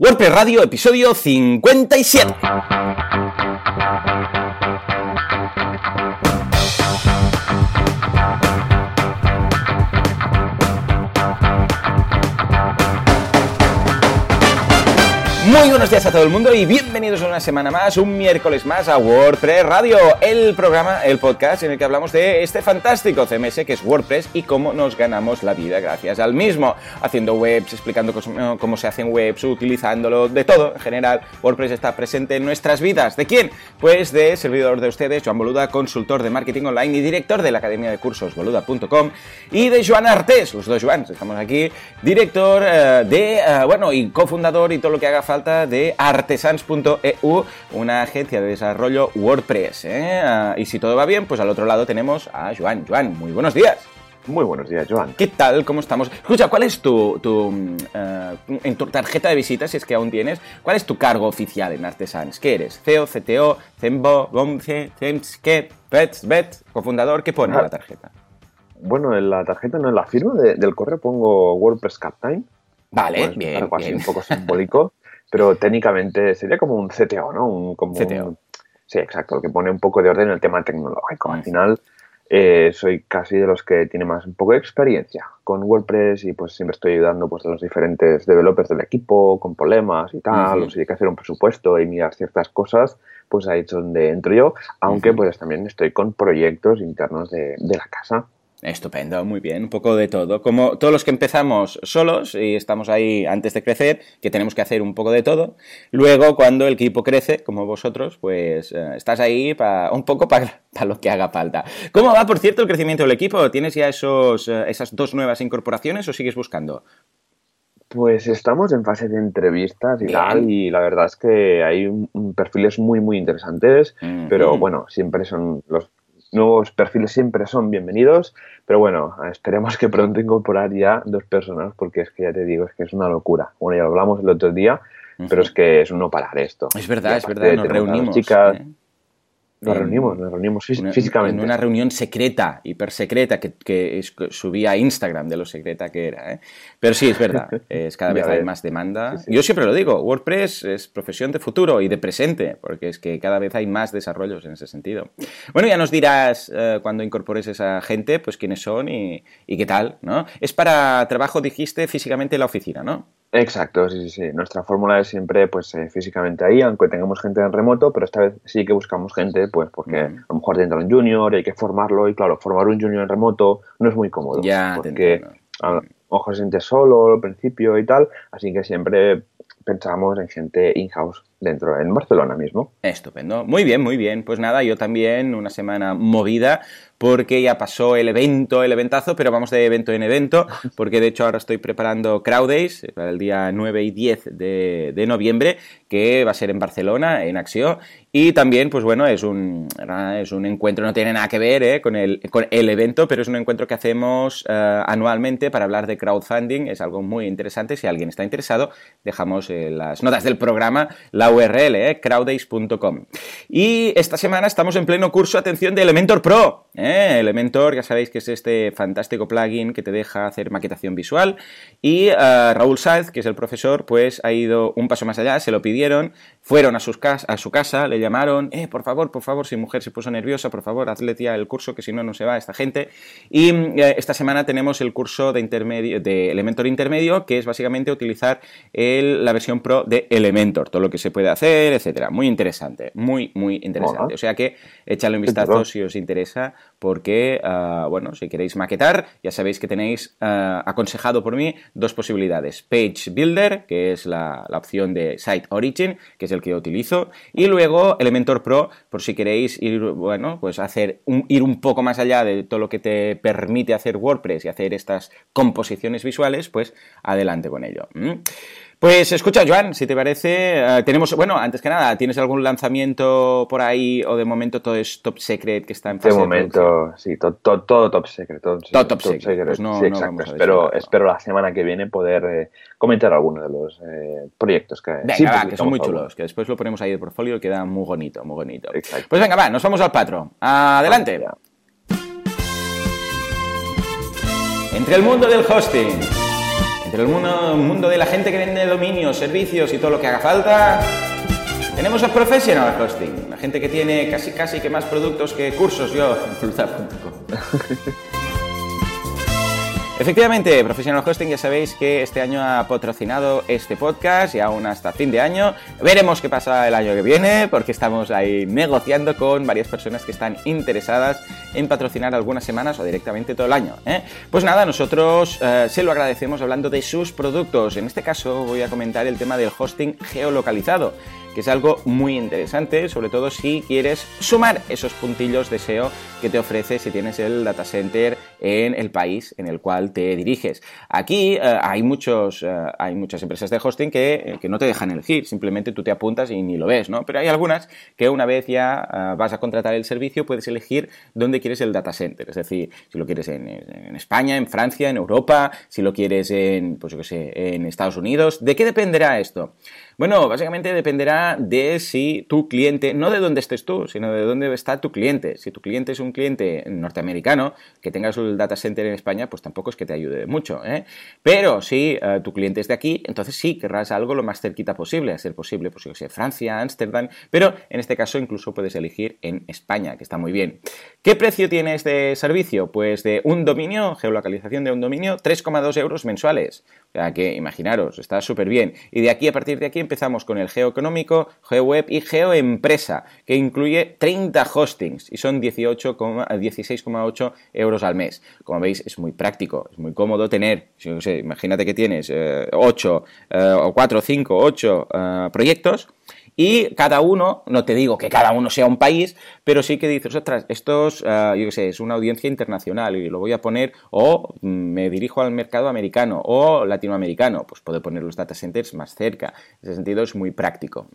WordPress Radio, episodio 57. Muy buenos días a todo el mundo y bienvenidos una semana más, un miércoles más a WordPress Radio, el programa, el podcast en el que hablamos de este fantástico CMS que es WordPress y cómo nos ganamos la vida gracias al mismo, haciendo webs, explicando cómo se hacen webs, utilizándolo, de todo en general. WordPress está presente en nuestras vidas. ¿De quién? Pues de servidor de ustedes, Joan Boluda, consultor de marketing online y director de la academia de cursos boluda.com y de Joan Artés, los dos Joans, estamos aquí, director eh, de, eh, bueno, y cofundador y todo lo que haga falta de artesans.eu, una agencia de desarrollo WordPress. ¿eh? Ah, y si todo va bien, pues al otro lado tenemos a Joan. Joan, muy buenos días. Muy buenos días, Joan. ¿Qué tal? ¿Cómo estamos? Escucha, ¿cuál es tu, tu eh, en tu tarjeta de visitas, si es que aún tienes, cuál es tu cargo oficial en Artesans? ¿Qué eres? CEO, CTO, CEMBO, GOMCE, CEMSKE, PETS, BET, cofundador? ¿Qué pone en la tarjeta? Bueno, en la tarjeta, no en la firma del correo pongo WordPress Captain. Vale, pues, bien, algo bien. así un poco simbólico. Pero técnicamente sería como un CTO, ¿no? Un, como CTO. sí, exacto, que pone un poco de orden en el tema tecnológico. Al final eh, soy casi de los que tiene más un poco de experiencia con WordPress y pues siempre estoy ayudando pues a los diferentes developers del equipo con problemas y tal, o si hay que hacer un presupuesto y mirar ciertas cosas, pues ahí es donde entro yo, aunque pues también estoy con proyectos internos de, de la casa. Estupendo, muy bien, un poco de todo. Como todos los que empezamos solos y estamos ahí antes de crecer, que tenemos que hacer un poco de todo. Luego, cuando el equipo crece, como vosotros, pues eh, estás ahí para un poco para lo que haga falta. ¿Cómo va, por cierto, el crecimiento del equipo? ¿Tienes ya esos, eh, esas dos nuevas incorporaciones o sigues buscando? Pues estamos en fase de entrevistas y Bien. tal, y la verdad es que hay un- un perfiles muy, muy interesantes, Ujú. pero bueno, siempre son los nuevos perfiles siempre son bienvenidos, pero bueno, esperemos que pronto incorporar ya dos personas, porque es que ya te digo, es que es una locura. Bueno, ya lo hablamos el otro día, pero es que es un no parar esto. Es verdad, es verdad, nos reunimos. chicas, ¿eh? Nos En- reunimos, nos reunimos fí- Una- físicamente. En una reunión secreta, hiper secreta, que, que subía a Instagram de lo secreta que era. ¿eh? Pero sí, es verdad, es, cada vez hay más demanda. Sí, sí. Yo siempre lo digo, WordPress es profesión de futuro y de presente, porque es que cada vez hay más desarrollos en ese sentido. Bueno, ya nos dirás eh, cuando incorpores esa gente, pues quiénes son y, y qué tal, ¿no? Es para trabajo, dijiste, físicamente en la oficina, ¿no? Exacto, sí, sí, sí. Nuestra fórmula es siempre pues eh, físicamente ahí, aunque tengamos gente en remoto, pero esta vez sí que buscamos gente, pues porque a lo mejor entra un junior hay que formarlo y claro, formar un junior en remoto no es muy cómodo. Ya, porque a mejor se siente solo al principio y tal, así que siempre pensamos en gente in-house dentro, en Barcelona mismo. Estupendo. Muy bien, muy bien. Pues nada, yo también una semana movida porque ya pasó el evento, el eventazo, pero vamos de evento en evento, porque de hecho ahora estoy preparando Crowd Days eh, para el día 9 y 10 de, de noviembre, que va a ser en Barcelona, en Acció, y también, pues bueno, es un, es un encuentro, no tiene nada que ver eh, con, el, con el evento, pero es un encuentro que hacemos eh, anualmente para hablar de crowdfunding, es algo muy interesante, si alguien está interesado, dejamos en las notas del programa la URL, eh. Y esta semana estamos en pleno curso, atención, de Elementor Pro. ¿eh? Elementor, ya sabéis que es este fantástico plugin que te deja hacer maquetación visual. Y eh, Raúl Sáez, que es el profesor, pues ha ido un paso más allá, se lo pidieron, fueron a, sus cas- a su casa, le llamaron, eh, por favor, por favor, si mujer se puso nerviosa, por favor, hazle tía el curso, que si no, no se va esta gente. Y eh, esta semana tenemos el curso de, intermedio, de Elementor Intermedio, que es básicamente utilizar el- la versión Pro de Elementor, todo lo que se puede hacer, etcétera. Muy interesante, muy, muy interesante. O sea que échale un vistazo si os interesa, porque, ah, bueno, si queréis maquetar, ya sabéis que tenéis ah, aconsejado por mí dos posibilidades. Page Builder, que es la, opción de Site Origin, que es el que yo utilizo, y luego Elementor Pro, por si queréis ir, bueno, pues hacer un- ir un poco más allá de todo lo que te permite hacer WordPress y hacer estas composiciones visuales, pues adelante con ello. Pues escucha, Joan, si te parece, eh, tenemos, bueno, antes que nada, ¿tienes algún lanzamiento por ahí o de momento todo es top secret que está en De fase producción? momento, sí, to- to- todo top secret. Todo, Todo top secret, pues no- sí, no exacto. vamos a espero, espero la semana que viene poder eh, comentar algunos de los eh, proyectos que Venga, sí va, que son muy chulos, que después lo ponemos ahí de portfolio y queda muy bonito, muy bonito. Exacto. Pues venga, va, nos vamos al patro. Adelante. Entre el mundo del hosting, Entre el mundo, el mundo de la gente que vende dominios, servicios y todo lo que haga falta, tenemos a Professional Hosting, la gente que tiene casi casi que más productos que cursos yo en Efectivamente, Professional Hosting, ya sabéis que este año ha patrocinado este podcast y aún hasta fin de año. Veremos qué pasa el año que viene, porque estamos ahí negociando con varias personas que están interesadas en patrocinar algunas semanas o directamente todo el año. ¿eh? Pues nada, nosotros eh, se lo agradecemos hablando de sus productos. En este caso voy a comentar el tema del hosting geolocalizado que es algo muy interesante, sobre todo si quieres sumar esos puntillos de SEO que te ofrece si tienes el data center en el país en el cual te diriges. Aquí eh, hay, muchos, eh, hay muchas empresas de hosting que, que, no te dejan elegir, simplemente tú te apuntas y ni lo ves, ¿no? Pero hay algunas que una vez ya eh, vas a contratar el servicio puedes elegir dónde quieres el data center, es decir, si lo quieres en, en España, en Francia, en Europa, si lo quieres en, pues yo qué sé, en Estados Unidos. ¿De qué dependerá esto? Bueno, básicamente dependerá de si tu cliente, no de dónde estés tú, sino de dónde está tu cliente. Si tu cliente es un cliente norteamericano, que tengas el data center en España, pues tampoco es que te ayude mucho. ¿eh? Pero si eh, tu cliente es de aquí, entonces sí querrás algo lo más cerquita posible, a ser posible, pues yo sé, Francia, Ámsterdam, pero en este caso incluso puedes elegir en España, que está muy bien. ¿Qué precio tiene este servicio? Pues de un dominio, geolocalización de un dominio, 3,2 euros mensuales. O sea que imaginaros, está súper bien. Y de aquí, a partir de aquí, empezamos con el geoeconómico, geoweb y geoempresa, que incluye 30 hostings y son 16,8 euros al mes. Como veis, es muy práctico, es muy cómodo tener, imagínate que tienes 8 eh, eh, o 4, 5, 8 proyectos y cada uno, no te digo que cada uno sea un país, pero sí que dices, ostras, esto es, ah, yo qué sé, es una audiencia internacional y lo voy a poner, o mm, me dirijo al mercado americano o latinoamericano, pues puedo poner los data centers más cerca. En ese sentido es muy práctico.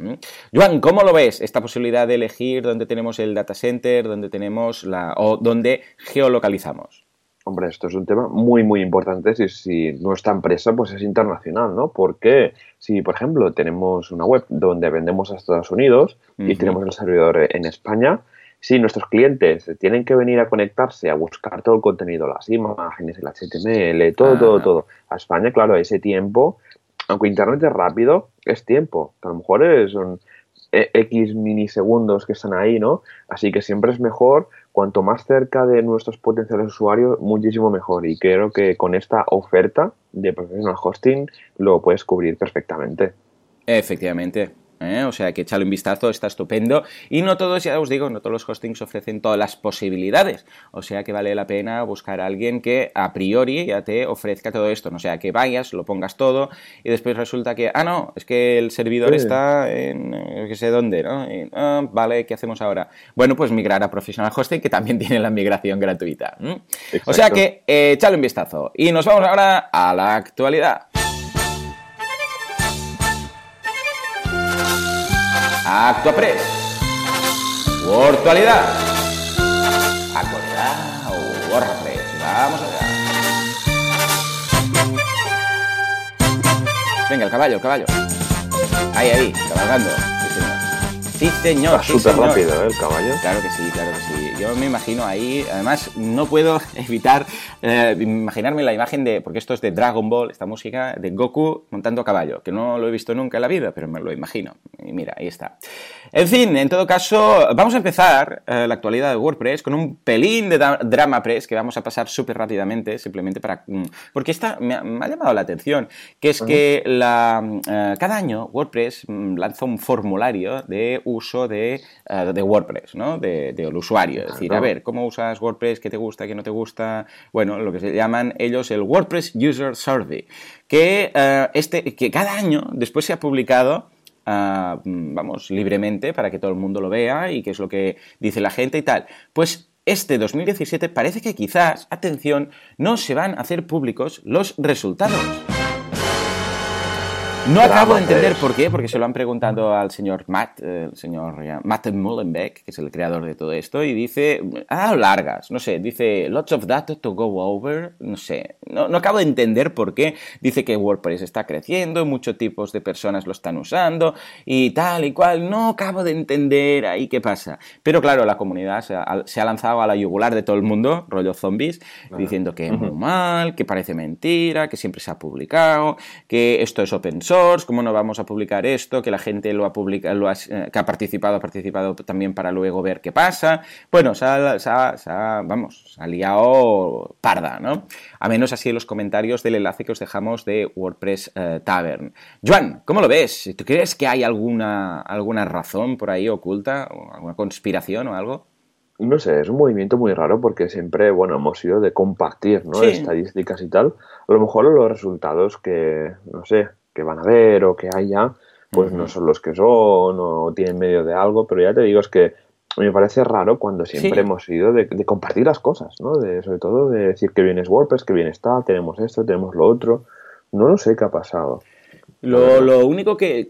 Joan, ¿cómo lo ves esta posibilidad de elegir dónde tenemos el data center, dónde tenemos la, o dónde geolocalizamos? Hombre, esto es un tema muy, muy importante si, si nuestra empresa pues es internacional, ¿no? Porque si, por ejemplo, tenemos una web donde vendemos a Estados Unidos y tenemos el servidor en España, si nuestros clientes tienen que venir a conectarse a buscar todo el contenido, las imágenes, el HTML, todo, todo, todo, a España, claro, ese tiempo, aunque Internet es rápido, es tiempo. A lo mejor son X milisegundos que están ahí, ¿no? Así que siempre es mejor cuanto más cerca de nuestros potenciales usuarios, muchísimo mejor. Y creo que con esta oferta de professional hosting lo puedes cubrir perfectamente. Efectivamente. ¿Eh? o sea que echale un vistazo, está estupendo. Y no todos, ya os digo, no todos los hostings ofrecen todas las posibilidades, o sea que vale la pena buscar a alguien que a priori ya te ofrezca todo esto, no sea que vayas, lo pongas todo y después resulta que, ah, no, es que el servidor está en, eh, que sé dónde, ¿no? Ah, vale, ¿qué hacemos ahora? Bueno, pues migrar a Professional Hosting, que también tiene la migración gratuita. O sea que eh, echale un vistazo. Y nos vamos ahora a la actualidad. Actuapress. Virtualidad. Actualidad o WordPress. Vamos allá. Venga, el caballo, el caballo. Ahí, ahí, cabalgando. Sí, señor. Súper rápido, ¿eh? El caballo. Claro que sí, claro que sí. Yo me imagino ahí, además, no puedo evitar eh, imaginarme la imagen de, porque esto es de Dragon Ball, esta música, de Goku montando a caballo, que no lo he visto nunca en la vida, pero me lo imagino. Y mira, ahí está. En fin, en todo caso, vamos a empezar eh, la actualidad de WordPress con un pelín de drama press que vamos a pasar súper rápidamente, simplemente para... Mm, porque esta me ha, llamado la atención, que es que la, eh, cada año WordPress mm, lanza un formulario de uso de, de WordPress, ¿no? De, del usuario. Es decir, a ver, ¿cómo usas WordPress? ¿Qué te gusta? ¿Qué no te gusta? Bueno, lo que se llaman ellos el WordPress User Survey, que, eh, este, que cada año después se ha publicado ah, vamos, libremente para que todo el mundo lo vea y qué es lo que dice la gente y tal. Pues este 2017 parece que quizás, atención, no se van a hacer públicos los resultados. No acabo de entender por qué, porque se lo han preguntado al señor Matt, eh, el señor Matt Mullenbeck, que es el creador de todo esto, y dice, ah, largas, no sé, dice, lots of data to go over, no sé, no, no acabo de entender por qué. Dice que WordPress está creciendo, muchos tipos de personas lo están usando y tal y cual, no acabo de entender ahí qué pasa. Pero claro, la comunidad se ha, lanzado a la yugular de todo el mundo, rollo zombies, diciendo que es muy mal, que parece mentira, que siempre se ha publicado, que esto es open source, ¿cómo no vamos a publicar esto? Que la gente lo ha publicado, lo ha, eh, que ha participado, ha participado también para luego ver qué pasa. Bueno, se ha, vamos, ha liado parda, ¿no? A menos así en los comentarios del enlace que os dejamos de WordPress eh, Tavern. Joan, ¿cómo lo ves? ¿Tú crees que hay alguna, alguna razón por ahí oculta? ¿O ¿Alguna conspiración o algo? no sé, es un movimiento muy raro porque siempre, bueno, hemos sido de compartir, ¿no? Estadísticas y tal. A lo mejor los resultados que, no sé, que van a ver o que haya, pues no son los que son o tienen medio de algo, pero ya te digo, es que me parece raro cuando siempre hemos ido de, compartir las cosas, ¿no? De, sobre todo de decir que bien es WordPress, que bien está, tenemos esto, tenemos lo otro. No lo sé qué ha pasado. Lo, único que,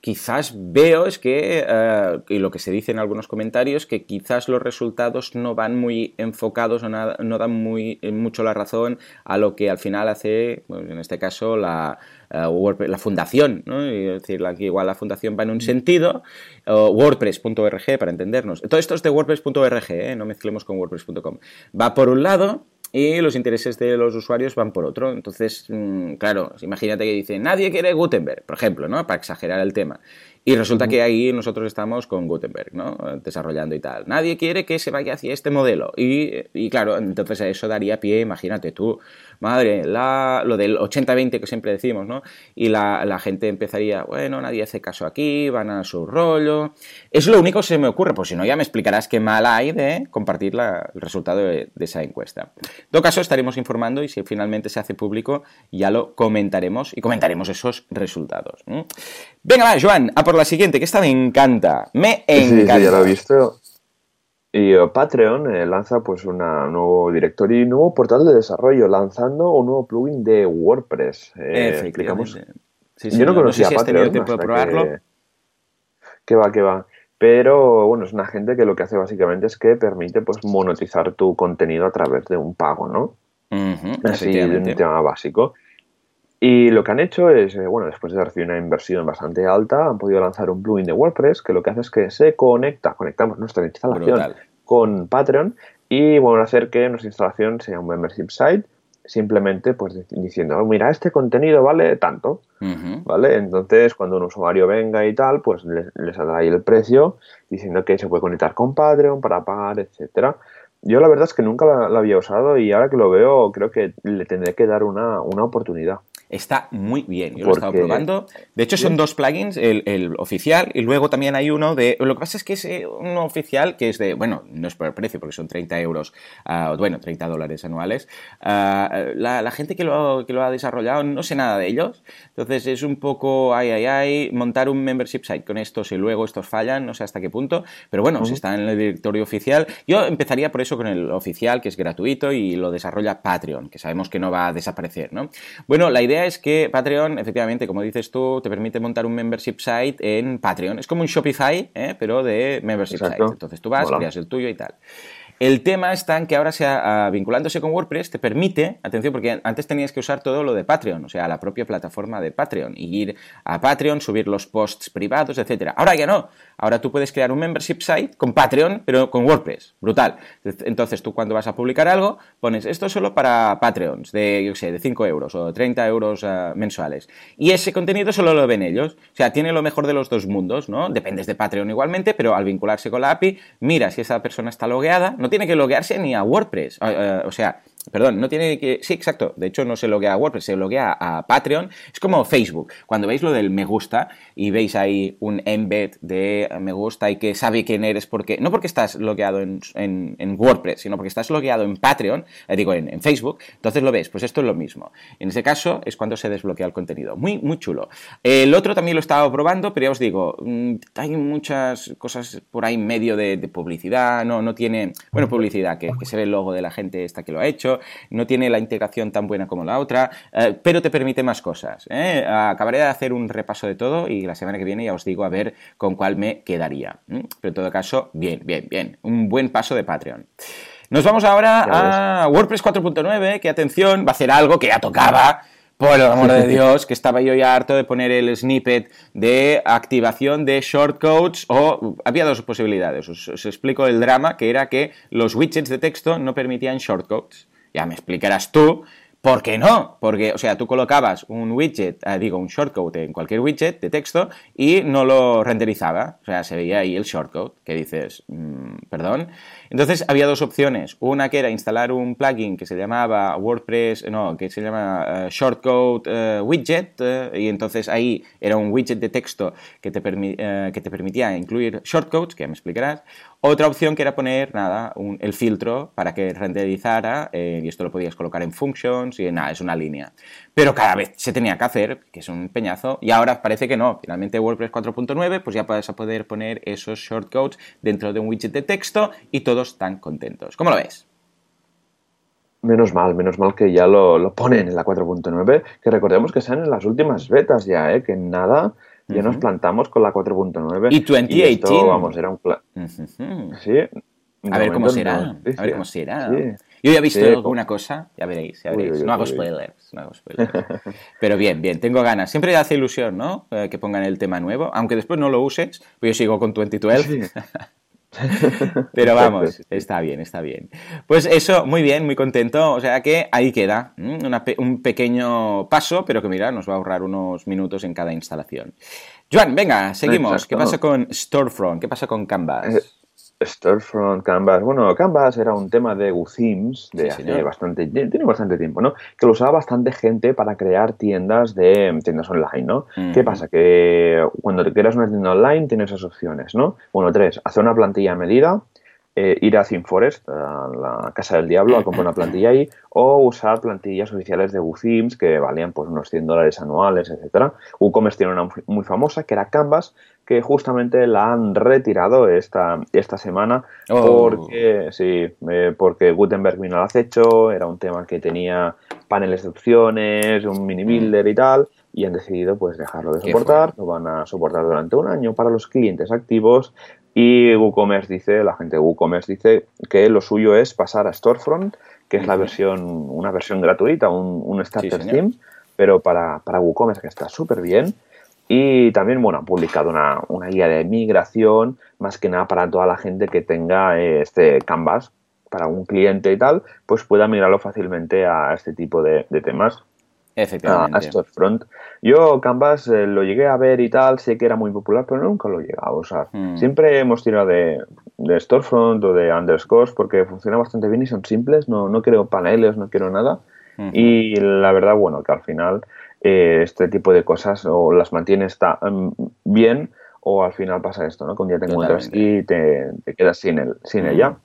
quizás veo es que, eh, y lo que se dice en algunos comentarios, que quizás los resultados no van muy enfocados o no dan muy, eh, mucho la razón a lo que al final hace, pues, en este caso, la, eh, la fundación. ¿no? Decir, aquí igual la fundación va en un sentido, WordPress.org para entendernos. Todo esto es de WordPress.org, no mezclemos con WordPress.com. Va por un lado y los intereses de los usuarios van por otro. Entonces, mm, claro, imagínate que dice, nadie quiere Gutenberg, por ejemplo, ¿no? Para exagerar el tema. Y resulta que ahí nosotros estamos con Gutenberg, ¿no? Desarrollando y tal. Nadie quiere que se vaya hacia este modelo. Y, claro, entonces eso daría pie, imagínate tú, madre, la, lo del 80-20 que siempre decimos, ¿no? Y la, gente empezaría, bueno, nadie hace caso aquí, van a su rollo. Es lo único que se me ocurre, pues si no ya me explicarás qué mal hay de compartir el resultado de, esa encuesta. En todo caso, estaremos informando y si finalmente se hace público, ya lo comentaremos y comentaremos esos resultados. Venga, va, Joan, a por la siguiente, que esta me encanta. Me encanta. Sí, ya lo he visto. Y eh, Patreon eh, lanza pues un nuevo directorio y un nuevo portal de desarrollo, lanzando un nuevo plugin de WordPress. Eh, explicamos. Yo no conocía Patreon. tiempo de probarlo. Que... va, que va. Pero bueno, es una gente que lo que hace básicamente es que permite pues monetizar tu contenido a través de un pago, ¿no? Así de un tema básico. Y lo que han hecho es, eh, bueno, después de recibir una inversión bastante alta, han podido lanzar un plugin de WordPress que lo que hace es que se conecta, conectamos nuestra instalación con Patreon y bueno, hacer que nuestra instalación sea un membership site, simplemente pues diciendo, oh, mira, este contenido vale tanto, ¿vale? Entonces, cuando un usuario venga y tal, pues les, les dará ahí el precio, diciendo que se puede conectar con Patreon para pagar, etcétera. Yo la verdad es que nunca la, había usado y ahora que lo veo creo que le tendré que dar una, una oportunidad. Está muy bien, yo lo he estado probando. De hecho, son dos plugins, el, oficial y luego también hay uno de... Lo que pasa es que es eh, uno oficial que es de... Bueno, no es por el precio porque son 30 euros, uh, bueno, 30 dólares anuales. Ah, la, gente que lo, que lo ha desarrollado no sé nada de ellos. Entonces es un poco, ay, ay, ay, montar un membership site con estos y luego estos fallan, no sé hasta qué punto. Pero bueno, si está en el directorio oficial. Yo empezaría por eso con el oficial, que es gratuito y lo desarrolla Patreon, que sabemos que no va a desaparecer, ¿no? Bueno, la idea es que Patreon, efectivamente, como dices tú, te permite montar un membership site en Patreon. Es como un Shopify, ¿eh? pero de membership site. Entonces tú vas, creas el tuyo y tal. El tema está en que ahora sea, vinculándose con WordPress te permite, atención, porque antes tenías que usar todo lo de Patreon, o sea, la propia plataforma de Patreon, y ir a Patreon, subir los posts privados, etcétera. Ahora ya no. Ahora tú puedes crear un membership site con Patreon, pero con WordPress. Brutal. Entonces tú cuando vas a publicar algo, pones esto solo para Patreons de, yo sé, de 5 euros o 30 euros eh, mensuales. Y ese contenido solo lo ven ellos. O sea, tiene lo mejor de los dos mundos, ¿no? Dependes de Patreon igualmente, pero al vincularse con la API, mira si esa persona está logueada, no tiene que loguearse ni a WordPress. Eh, o sea, Perdón, no tiene que. Sí, exacto. De hecho, no se loguea a WordPress, se loguea a Patreon. Es como Facebook. Cuando veis lo del me gusta y veis ahí un embed de me gusta y que sabe quién eres, porque no porque estás logueado en, WordPress, sino porque estás logueado en Patreon, eh, digo, en, Facebook, entonces lo ves. Pues esto es lo mismo. En ese caso es cuando se desbloquea el contenido. Muy, muy chulo. El otro también lo estaba probando, pero ya os digo, mm, hay muchas cosas por ahí en medio de, publicidad. No, no tiene. Bueno, publicidad, que, que se ve el logo de la gente esta que lo ha hecho no tiene la integración tan buena como la otra, eh, pero te permite más cosas. ¿eh? Acabaré de hacer un repaso de todo y la semana que viene ya os digo a ver con cuál me quedaría. Pero en todo caso, bien, bien, bien. Un buen paso de Patreon. Nos vamos ahora a WordPress 4.9, que atención, va a hacer algo que ya tocaba por el amor de Dios, que estaba yo ya harto de poner el snippet de activación de shortcodes o había dos posibilidades. Os, explico el drama, que era que los widgets de texto no permitían shortcodes. Ya me explicarás tú ¿Por qué no? Porque, o sea, tú colocabas un widget, eh, digo, un shortcode en cualquier widget de texto y no lo renderizaba. O sea, se veía ahí el shortcode, que dices, mm, perdón. Entonces había dos opciones. Una que era instalar un plugin que se llamaba WordPress, no, que se llama eh, Shortcode eh, Widget, y entonces ahí era un widget de texto que te, que te permitía incluir shortcodes, que ya me explicarás. Otra opción que era poner, nada, el filtro para que renderizara, eh, y esto lo podías colocar en functions, y nada, es una línea. Pero cada vez se tenía que hacer, que es un peñazo, y ahora parece que no. Finalmente WordPress 4.9, pues ya vas a poder poner esos shortcodes dentro de un widget de texto y todos están contentos. ¿Cómo lo ves? Menos mal, menos mal que ya lo, lo ponen en la 4.9, que recordemos que sean en las últimas betas ya, ¿eh? que nada ya nos plantamos con la 4.9. Y 2018. vamos, era un Sí. A ver cómo será. A ver cómo será. Yo ya he visto alguna cosa, ya veréis, ya veréis. no, hago spoilers, no hago spoilers, Pero bien, bien, tengo ganas. Siempre hace ilusión, ¿no? Eh, que pongan el tema nuevo, aunque después no lo uses, pues yo sigo con 2012. Pero vamos, está bien, está bien. Pues eso, muy bien, muy contento. O sea que ahí queda un pequeño paso, pero que mira, nos va a ahorrar unos minutos en cada instalación. Joan, venga, seguimos. ¿Qué pasa con Storefront? ¿Qué pasa con Canvas? Eh, Storefront, Canvas. Bueno, Canvas era un tema de GoThemes de hace bastante, tiene bastante tiempo, ¿no? Que lo usaba bastante gente para crear tiendas de tiendas online, ¿no? ¿Qué pasa? Que cuando te creas una tienda online tienes esas opciones, ¿no? Bueno, tres, hacer una plantilla a medida, eh, ir a ThemeForest, a la Casa del Diablo, a comprar una plantilla ahí, o usar plantillas oficiales de WooThemes que valían pues unos 100 dólares anuales, etcétera. WooCommerce tiene una muy famosa que era Canvas, que justamente la han retirado esta, esta semana oh. porque, sí, eh, porque Gutenberg vino al acecho, era un tema que tenía paneles de opciones, un mini mm. builder y tal, y han decidido pues dejarlo de soportar, lo van a soportar durante un año para los clientes activos y WooCommerce dice, la gente de WooCommerce dice que lo suyo es pasar a Storefront, que es la versión, una versión gratuita, un, un starter theme, pero para, para WooCommerce que está súper bien. Y también, bueno, han publicado una, guía de migración, más que nada para toda la gente que tenga eh, este Canvas, para un cliente y tal, pues pueda migrarlo fácilmente a este tipo de, temas. Efectivamente. A. Yo Canvas eh, lo llegué a ver y tal, sé que era muy popular, pero nunca lo he llegado a usar. Hmm. Siempre hemos tirado de, de, Storefront o de Underscores porque funciona bastante bien y son simples, no, no quiero paneles, no quiero nada. Y la verdad, bueno, que al final eh, este tipo de cosas o las mantienes mm, bien o al final pasa esto, ¿no? Que un día te encuentras y te, quedas sin, el, sin ella.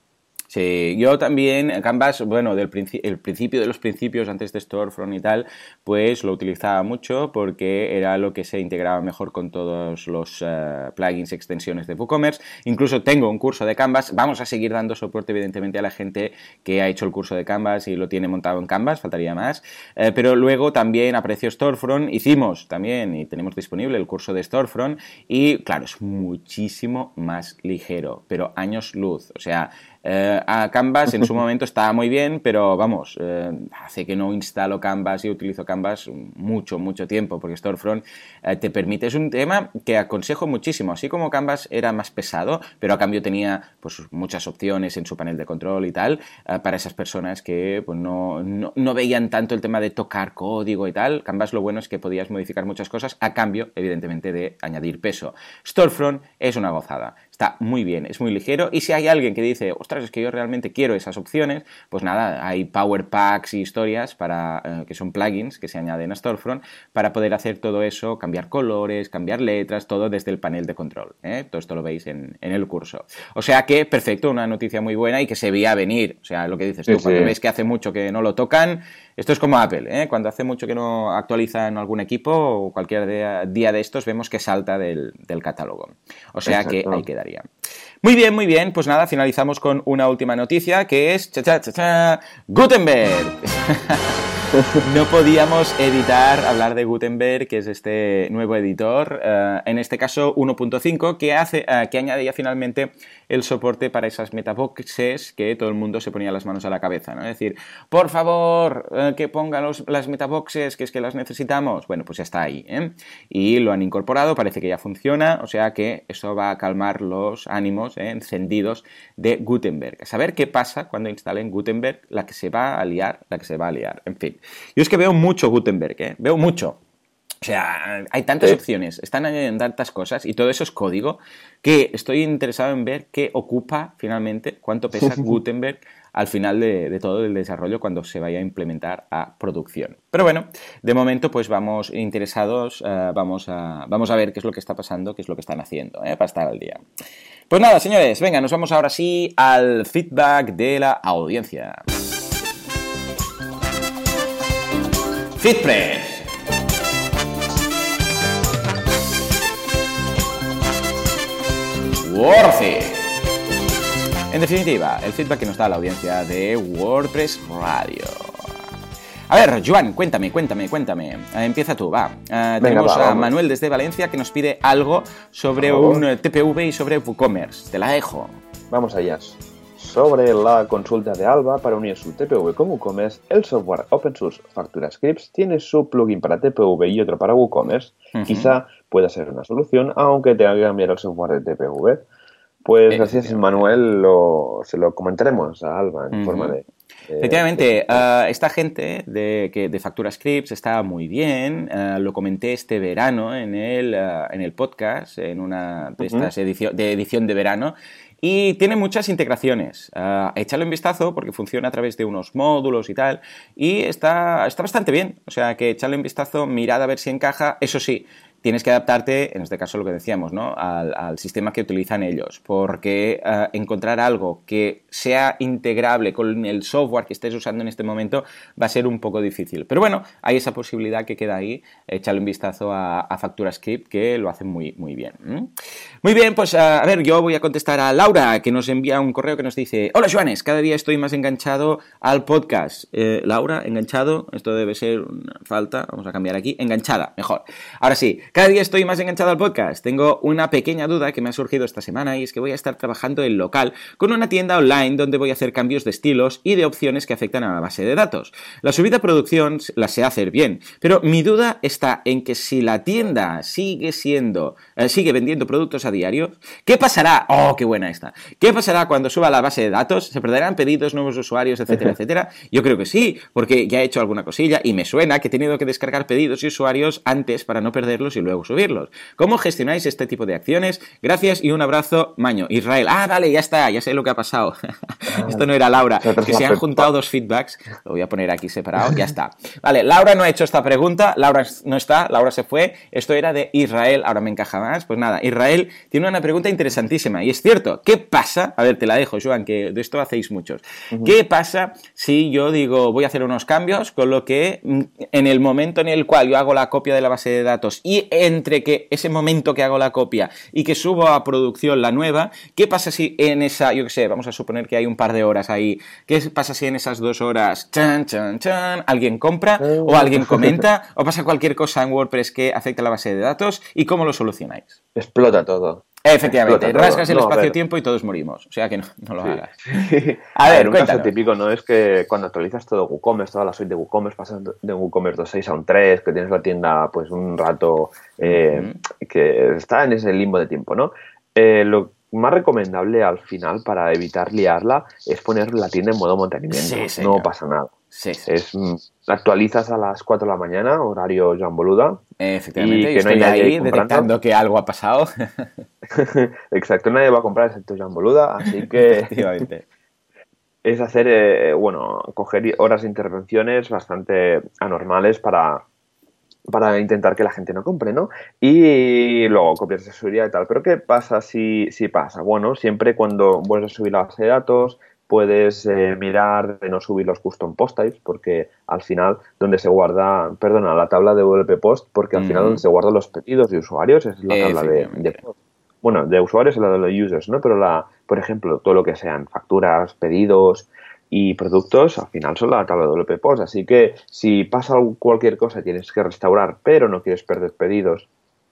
Sí, yo también, Canvas, bueno, del el principio de los principios, antes de Storefront y tal, pues lo utilizaba mucho porque era lo que se integraba mejor con todos los uh, plugins, extensiones de WooCommerce. Incluso tengo un curso de Canvas. Vamos a seguir dando soporte, evidentemente, a la gente que ha hecho el curso de Canvas y lo tiene montado en Canvas, faltaría más. Eh, pero luego también apareció Storefront. Hicimos también y tenemos disponible el curso de Storefront y, claro, es muchísimo más ligero, pero años luz. O sea, eh, a Canvas en su momento estaba muy bien, pero vamos, eh, hace que no instalo Canvas y utilizo Canvas mucho, mucho tiempo, porque Storefront eh, te permite, es un tema que aconsejo muchísimo, así como Canvas era más pesado, pero a cambio tenía pues, muchas opciones en su panel de control y tal, para esas personas que pues, no, no, no veían tanto el tema de tocar código y tal, Canvas lo bueno es que podías modificar muchas cosas a cambio, evidentemente, de añadir peso. Storefront es una gozada está muy bien, es muy ligero. Y si hay alguien que dice, ostras, es que yo realmente quiero esas opciones, pues nada, hay Power Packs y historias para, eh, que son plugins que se añaden a Storefront para poder hacer todo eso, cambiar colores, cambiar letras, todo desde el panel de control. ¿eh? Todo esto lo veis en, el curso. O sea que, perfecto, una noticia muy buena y que se veía venir. O sea, lo que dices tú, cuando ves que hace mucho que no lo tocan, esto es como Apple, ¿eh? cuando hace mucho que no actualizan algún equipo o cualquier día, de estos, vemos que salta del, catálogo. O sea que ahí quedaría. Muy bien, muy bien. Pues nada, finalizamos con una última noticia que es cha cha cha cha Gutenberg. no podíamos editar, hablar de Gutenberg, que es este nuevo editor, eh, en este caso 1.5, que, hace, uh, que añade finalmente el soporte para esas metaboxes que todo el mundo se ponía las manos a la cabeza, ¿no? Es decir, por favor, uh, que pongan los, las metaboxes, que es que las necesitamos. Bueno, pues ya está ahí, ¿eh? Y lo han incorporado, parece que ya funciona, o sea que eso va a calmar los ánimos encendidos de Gutenberg. A saber qué pasa cuando instalen Gutenberg, la que se va a liar, la que se va a liar, en fin. Yo es que veo mucho Gutenberg, ¿eh? Veo mucho. O sea, hay tantas opciones, están en tantas cosas y todo eso es código que estoy interesado en ver qué ocupa finalmente, cuánto pesa Gutenberg al final de, de, todo el desarrollo cuando se vaya a implementar a producción. Pero bueno, de momento pues vamos interesados, uh, vamos, a, vamos a ver qué es lo que está pasando, qué es lo que están haciendo ¿eh? para estar al día. Pues nada, señores, venga, nos vamos ahora sí al feedback de la audiencia. FitPress. En definitiva, el feedback que nos da la audiencia de WordPress Radio. A ver, Joan, cuéntame, cuéntame, cuéntame. Uh, empieza tú, va. Uh, Venga, tenemos va, a Manuel desde Valencia que nos pide algo sobre un TPV y sobre WooCommerce. Te la dejo. Vamos allá. Sobre la consulta de Alba para unir su TPV con WooCommerce, el software open source FacturaScripts tiene su plugin para TPV y otro para WooCommerce. Uh -huh. Quizá pueda ser una solución, aunque tenga que cambiar el software de TPV. Pues gracias, Manuel, lo, se lo comentaremos a Alba en uh -huh. forma de, Efectivamente, uh, esta gente de, que, de Factura Scripts está muy bien. Uh, lo comenté este verano en el, uh, en el podcast, en una de estas edicio de edición de verano. Y tiene muchas integraciones. Uh, échale un vistazo porque funciona a través de unos módulos y tal. Y está, está bastante bien. O sea que echarle un vistazo, mirad a ver si encaja. Eso sí, tienes que adaptarte, en este caso lo que decíamos, ¿no? al, sistema que utilizan ellos, porque uh, encontrar algo que sea integrable con el software que estés usando en este momento va a ser un poco difícil. Pero bueno, hay esa posibilidad que queda ahí, échale un vistazo a, a FacturaScript que lo hacen muy, muy bien. Muy bien, pues uh, a ver, yo voy a contestar a Laura, que nos envía un correo que nos dice, hola Joanes, cada día estoy más enganchado al podcast. Eh, Laura, enganchado, esto debe ser una falta, vamos a cambiar aquí, enganchada, mejor. Ahora sí, cada día estoy más enganchado al podcast. Tengo una pequeña duda que me ha surgido esta semana y es que voy a estar trabajando en local con una tienda online donde voy a hacer cambios de estilos y de opciones que afectan a la base de datos. La subida a producción la sé hacer bien, pero mi duda está en que si la tienda sigue siendo, eh, sigue vendiendo productos a diario, ¿qué pasará? Oh, qué buena esta. ¿Qué pasará cuando suba la base de datos? ¿Se perderán pedidos, nuevos usuarios, etcétera, etcétera? Yo creo que sí, porque ya he hecho alguna cosilla y me suena que he tenido que descargar pedidos y usuarios antes para no perderlos y luego subirlos. ¿Cómo gestionáis este tipo de acciones? Gracias y un abrazo, Maño. Israel. Ah, vale, ya está, ya sé lo que ha pasado. Esto no era Laura. Que se han juntado dos feedbacks. Lo voy a poner aquí separado, ya está. Vale, Laura no ha hecho esta pregunta. Laura no está, Laura se fue. Esto era de Israel, ahora me encaja más. Pues nada, Israel tiene una pregunta interesantísima. Y es cierto, ¿qué pasa? A ver, te la dejo, Joan, que de esto hacéis muchos. Uh -huh. ¿Qué pasa si yo digo voy a hacer unos cambios, con lo que mm, en el momento en el cual yo hago la copia de la base de datos y entre que ese momento que hago la copia y que subo a producción la nueva, ¿qué pasa si en esa, yo qué sé, vamos a suponer que hay un par de horas ahí, ¿qué pasa si en esas dos horas, chan, chan, chan, alguien compra o alguien comenta o pasa cualquier cosa en WordPress que afecta a la base de datos y cómo lo solucionáis? Explota todo. Efectivamente, Explota rasgas todo. el espacio-tiempo y todos morimos. O sea que no, no lo sí. hagas. A, a ver, un caso típico no es que cuando actualizas todo WooCommerce, toda la suite de WooCommerce, pasas de un WooCommerce 2.6 a un 3, que tienes la tienda pues un rato eh, uh -huh. que está en ese limbo de tiempo, ¿no? Eh, lo más recomendable al final para evitar liarla es poner la tienda en modo mantenimiento. Sí, no pasa nada. Sí. Es, mm, actualizas a las 4 de la mañana, horario Joan Boluda. Efectivamente, y que no hay ahí detectando que algo ha pasado. Exacto, nadie va a comprar excepto Joan Boluda, así que... Efectivamente. es hacer, eh, bueno, coger horas de intervenciones bastante anormales para, para intentar que la gente no compre, ¿no? Y luego copiar asesoría y tal. Pero ¿qué pasa si, si pasa? Bueno, siempre cuando vuelves a subir la base de datos, puedes eh, mirar de no subir los custom post types porque al final donde se guarda, perdona, la tabla de WP post porque al mm. final donde se guardan los pedidos de usuarios es la tabla de, de, bueno, de usuarios es la de los users, ¿no? Pero la, por ejemplo, todo lo que sean facturas, pedidos y productos, al final son la tabla de WP Post. Así que si pasa cualquier cosa tienes que restaurar, pero no quieres perder pedidos,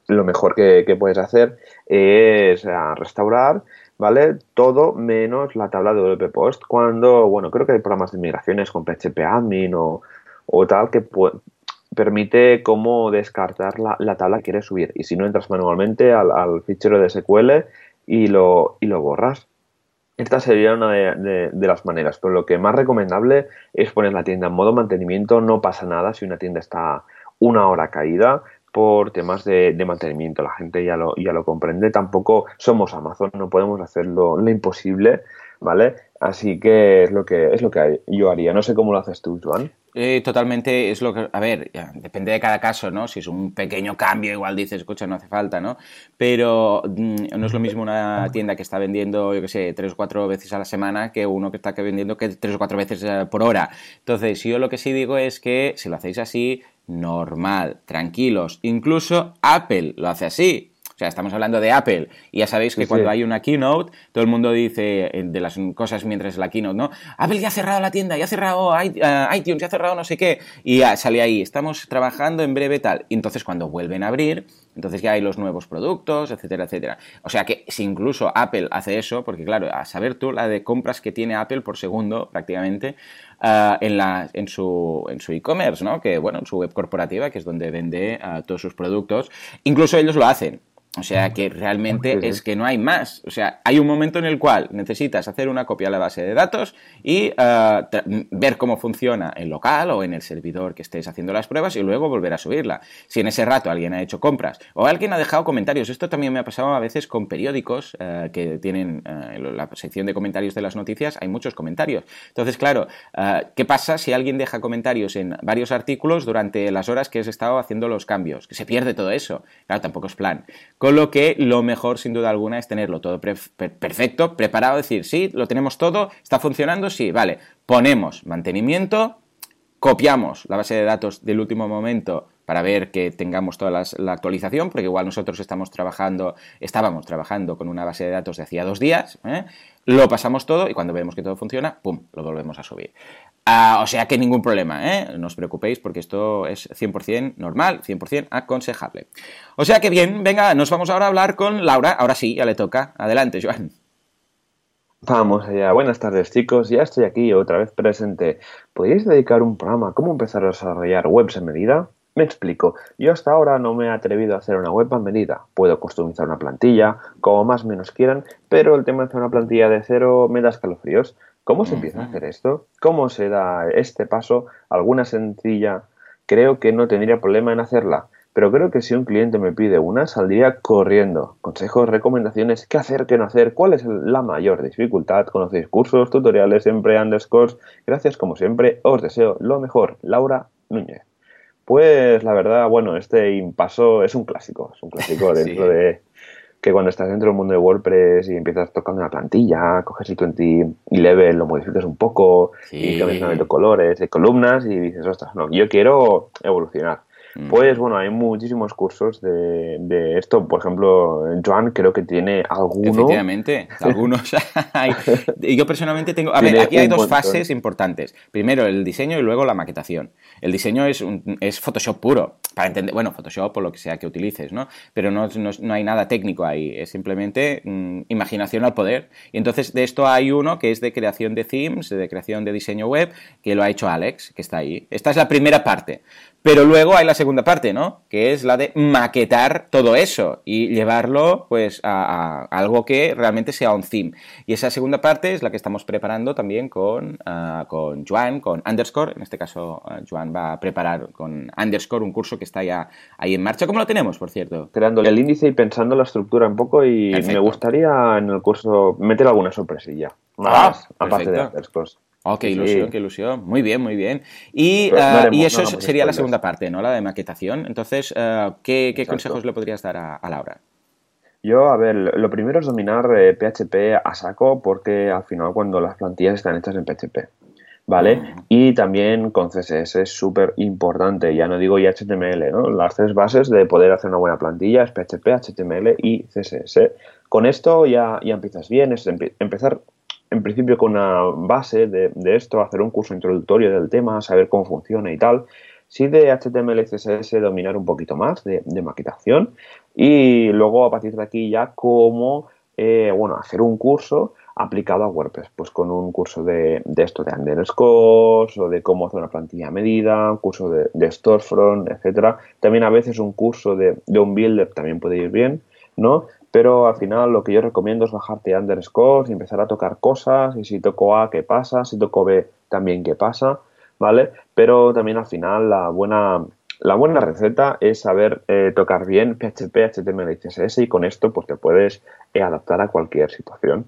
lo mejor que, puedes hacer es restaurar ¿vale? Todo menos la tabla de WP Post. Cuando, bueno, creo que hay programas de migraciones con PHP Admin o, o tal que permite cómo descartar la, tabla que quieres subir. Y si no, entras manualmente al, fichero de SQL y lo, y lo borras. Esta sería una de, de, las maneras, pero lo que más recomendable es poner la tienda en modo mantenimiento. No pasa nada si una tienda está una hora caída por temas de, mantenimiento. La gente ya lo, ya lo comprende. Tampoco somos Amazon, no podemos hacer lo, imposible, ¿vale? Así que es lo que es lo que yo haría. No sé cómo lo haces tú, Joan. Eh, totalmente es lo que. A ver, depende de cada caso, ¿no? Si es un pequeño cambio, igual dices, escucha, no hace falta, ¿no? Pero mm, no es lo mismo una tienda que está vendiendo, yo qué sé, tres o cuatro veces a la semana que uno que está vendiendo que tres o cuatro veces eh, por hora. Entonces, yo lo que sí digo es que si lo hacéis así, normal, tranquilos. Incluso Apple lo hace así. O sea, estamos hablando de Apple y ya sabéis que cuando hay una keynote, todo el mundo dice eh, de las cosas mientras la keynote, ¿no? Apple ya ha cerrado la tienda, ya ha cerrado eh, iTunes, ya ha cerrado no sé qué. Y ya sale ahí, estamos trabajando en breve tal. Y entonces cuando vuelven a abrir, entonces ya hay los nuevos productos, etcétera, etcétera. O sea que si incluso Apple hace eso, porque claro, a saber tú la de compras que tiene Apple por segundo prácticamente ah, en, la, en su en su e-commerce, ¿no? Que bueno, en su web corporativa, que es donde vende ah, todos sus productos, incluso ellos lo hacen. O sea que realmente es que no hay más. O sea, hay un momento en el cual necesitas hacer una copia de la base de datos y eh, ver cómo funciona en local o en el servidor que estés haciendo las pruebas y luego volver a subirla. Si en ese rato alguien ha hecho compras o alguien ha dejado comentarios, esto también me ha pasado a veces con periódicos eh, que tienen eh, en la sección de comentarios de las noticias, hay muchos comentarios. Entonces, claro, ¿qué pasa si alguien deja comentarios en varios artículos durante las horas que has estado haciendo los cambios? Que se pierde todo eso. Claro, tampoco es plan. Con lo que lo mejor, sin duda alguna, es tenerlo todo perfecto, preparado, decir, sí, lo tenemos todo, está funcionando, sí, vale. Ponemos mantenimiento, copiamos la base de datos del último momento para ver que tengamos toda la actualización, porque igual nosotros estamos trabajando, estábamos trabajando con una base de datos de hacía dos días, ¿eh? lo pasamos todo y cuando vemos que todo funciona, ¡pum!, lo volvemos a subir. Ah, o sea que ningún problema, ¿eh? No os preocupéis porque esto es 100% normal, 100% aconsejable. O sea que bien, venga, nos vamos ahora a hablar con Laura. Ahora sí, ya le toca. Adelante, Joan. Vamos allá. Buenas tardes, chicos. Ya estoy aquí otra vez presente. ¿Podríais dedicar un programa a cómo empezar a desarrollar webs en medida? Me explico. Yo hasta ahora no me he atrevido a hacer una web a medida. Puedo customizar una plantilla, como más o menos quieran, pero el tema de hacer una plantilla de cero me da escalofríos. ¿Cómo se empieza a hacer esto? ¿Cómo se da este paso? ¿Alguna sencilla? Creo que no tendría problema en hacerla, pero creo que si un cliente me pide una, saldría corriendo. Consejos, recomendaciones, qué hacer, qué no hacer, cuál es la mayor dificultad. Conocéis cursos, tutoriales, siempre underscores. Gracias, como siempre, os deseo lo mejor. Laura Núñez. Pues la verdad, bueno, este impaso es un clásico, es un clásico dentro de que cuando estás dentro del mundo de WordPress y empiezas tocando una plantilla, coges el 20 level, lo modificas un poco y cambias de colores, de columnas y dices, ostras, no, yo quiero evolucionar. Mm. Pues bueno, hay muchísimos cursos de, de, esto. Por ejemplo, Joan creo que tiene alguno. Efectivamente, algunos. Yo personalmente tengo. A ver, aquí hay dos fases importantes. Primero el diseño y luego la maquetación. El diseño es, un, es Photoshop puro. Para entender, bueno, Photoshop o lo que sea que utilices, ¿no? Pero no, no, hay nada técnico ahí. Es simplemente mm, imaginación al poder. Y entonces de esto hay uno que es de creación de themes, de creación de diseño web, que lo ha hecho Alex, que está ahí. Esta es la primera parte. Pero luego hay la segunda parte, ¿no? Que es la de maquetar todo eso y llevarlo, pues, a, algo que realmente sea un theme. Y esa segunda parte es la que estamos preparando también con, uh, con Joan, con Underscore. En este caso, uh, Joan va a preparar con Underscore un curso que está ya ahí en marcha. ¿Cómo lo tenemos, por cierto? Creando el índice y pensando la estructura un poco y me gustaría en el curso meter alguna sorpresilla. Ah, más, aparte de Underscore. Oh, qué ilusión, qué ilusión. Muy bien, muy bien. Y, ah, eso sería la segunda parte, ¿no? La de maquetación. Entonces, ah, ¿qué, consejos le podrías dar a, Laura? Yo, a ver, lo primero es dominar PHP eh, a saco porque al final cuando las plantillas están hechas en PHP. ¿vale? Y también con CSS es súper importante, ya no digo ya HTML, ¿no? Las tres bases de poder hacer una buena plantilla es PHP, HTML y CSS. Con esto ya, ya empiezas bien, es empezar en principio con una base de, esto, hacer un curso introductorio del tema, saber cómo funciona y tal. Sí de HTML CSS dominar un poquito más de, maquetación y luego a partir de aquí ya cómo, eh, bueno, hacer un curso aplicado a WordPress, pues con un curso de, esto de underscores o de cómo hacer una plantilla a medida, un curso de, de storefront, etcétera. También a veces un curso de, de un builder también puede ir bien, ¿no? Pero al final lo que yo recomiendo es bajarte underscores y empezar a tocar cosas, y si toco A, ¿qué pasa? Si toco B, también ¿qué pasa? ¿Vale? Pero también al final la buena, la buena receta es saber eh, tocar bien PHP, HTML y CSS y con esto pues te puedes eh, adaptar a cualquier situación.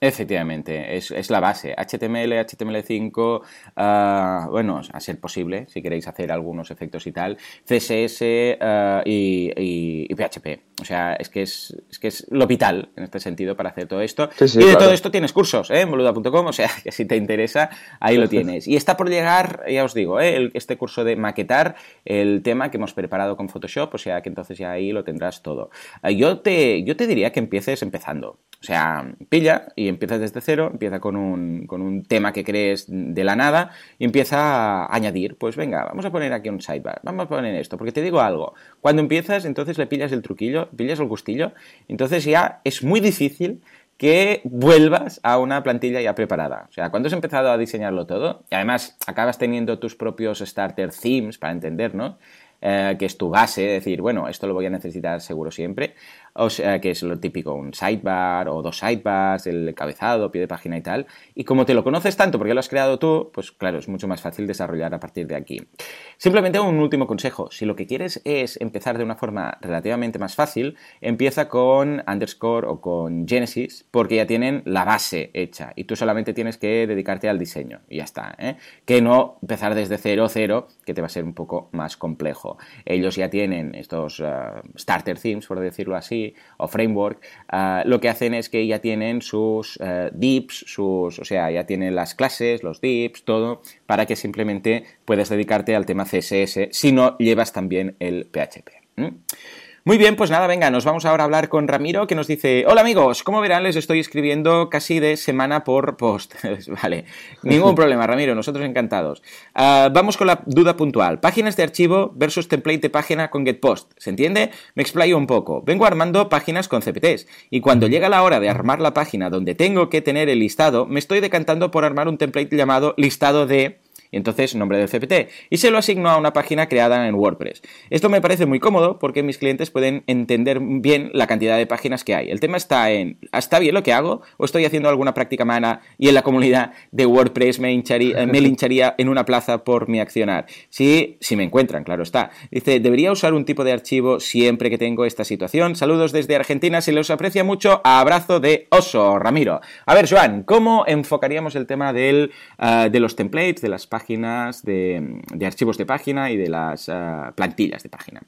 Efectivamente, es, la base. HTML, HTML5, ah, bueno, a ser posible, si queréis hacer algunos efectos y tal, CSS ah, y, PHP. O sea, es que es, que es lo vital en este sentido para hacer todo esto. y de todo esto tienes cursos ¿eh? en boluda.com, o sea, que si te interesa, ahí lo tienes. Y está por llegar, ya os digo, ¿eh? este curso de maquetar el tema que hemos preparado con Photoshop, o sea, que entonces ya ahí lo tendrás todo. Ah, yo, te, yo te diría que empieces empezando. O sea, pilla y empieza desde cero, empieza con un, con un tema que crees de la nada y empieza a añadir, pues venga, vamos a poner aquí un sidebar, vamos a poner esto, porque te digo algo, cuando empiezas entonces le pillas el truquillo, pillas el gustillo, entonces ya es muy difícil que vuelvas a una plantilla ya preparada. O sea, cuando has empezado a diseñarlo todo, y además acabas teniendo tus propios starter themes para entender, ¿no? Eh, que es tu base, decir, bueno, esto lo voy a necesitar seguro siempre, o sea, que es lo típico, un sidebar o dos sidebars, el cabezado, pie de página y tal. Y como te lo conoces tanto porque lo has creado tú, pues claro, es mucho más fácil desarrollar a partir de aquí. Simplemente un último consejo, si lo que quieres es empezar de una forma relativamente más fácil, empieza con underscore o con Genesis porque ya tienen la base hecha y tú solamente tienes que dedicarte al diseño y ya está. ¿eh? Que no empezar desde cero, cero, que te va a ser un poco más complejo. Ellos ya tienen estos uh, starter themes, por decirlo así, o framework, ah, lo que hacen es que ya tienen sus uh, dips, sus, o sea, ya tienen las clases, los dips, todo, para que simplemente puedas dedicarte al tema CSS si no llevas también el PHP. Muy bien, pues nada, venga, nos vamos ahora a hablar con Ramiro que nos dice, hola amigos, como verán les estoy escribiendo casi de semana por post. vale, ningún problema, Ramiro, nosotros encantados. Ah, vamos con la duda puntual. Páginas de archivo versus template de página con GetPost. ¿Se entiende? Me explayo un poco. Vengo armando páginas con CPTs y cuando llega la hora de armar la página donde tengo que tener el listado, me estoy decantando por armar un template llamado listado de entonces nombre del CPT, y se lo asigno a una página creada en WordPress. Esto me parece muy cómodo porque mis clientes pueden entender bien la cantidad de páginas que hay. El tema está en, ¿está bien lo que hago? ¿O estoy haciendo alguna práctica mala y en la comunidad de WordPress me, hincharía, me lincharía en una plaza por mi accionar? Sí, si me encuentran, claro está. Dice, debería usar un tipo de archivo siempre que tengo esta situación. Saludos desde Argentina, se los aprecia mucho. Abrazo de oso, Ramiro. A ver, Joan, ¿cómo enfocaríamos el tema del, ah, de los templates, de las páginas? Páginas, de, archivos de página y de las eh, plantillas de página.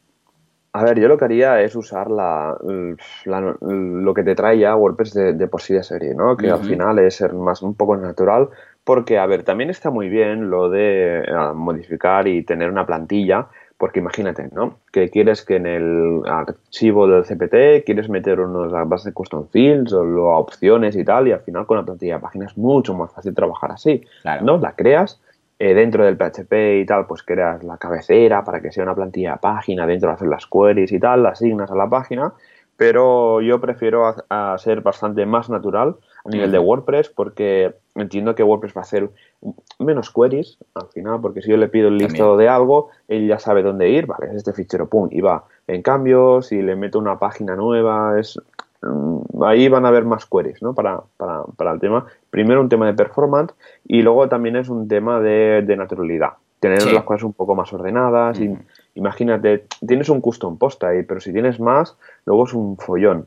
A ver, yo lo que haría es usar la, lo que te trae ya WordPress de, por sí de serie, ¿no? Que al final es ser más un poco natural, porque, a ver, también está muy bien lo de eh, modificar y tener una plantilla, porque imagínate, ¿no? Que quieres que en el archivo del CPT quieres meter unas bases de custom fields o opciones y tal, y al final con la plantilla de página es mucho más fácil trabajar así, ¿no? La creas eh, dentro del PHP y tal, pues creas la cabecera para que sea una plantilla de página, dentro de hacer las queries y tal, la asignas a la página, pero yo prefiero a, ser bastante más natural a nivel de WordPress porque entiendo que WordPress va a hacer menos queries al final, porque si yo le pido el listado de algo, él ya sabe dónde ir, vale, es este fichero, pum, y va. En cambio, si le meto una página nueva, es ahí van a haber más queries ¿no? para, para, para, el tema. Primero un tema de performance y luego también es un tema de, naturalidad. Tener las cosas un poco más ordenadas. y, imagínate, tienes un custom post ahí, pero si tienes más, luego es un follón.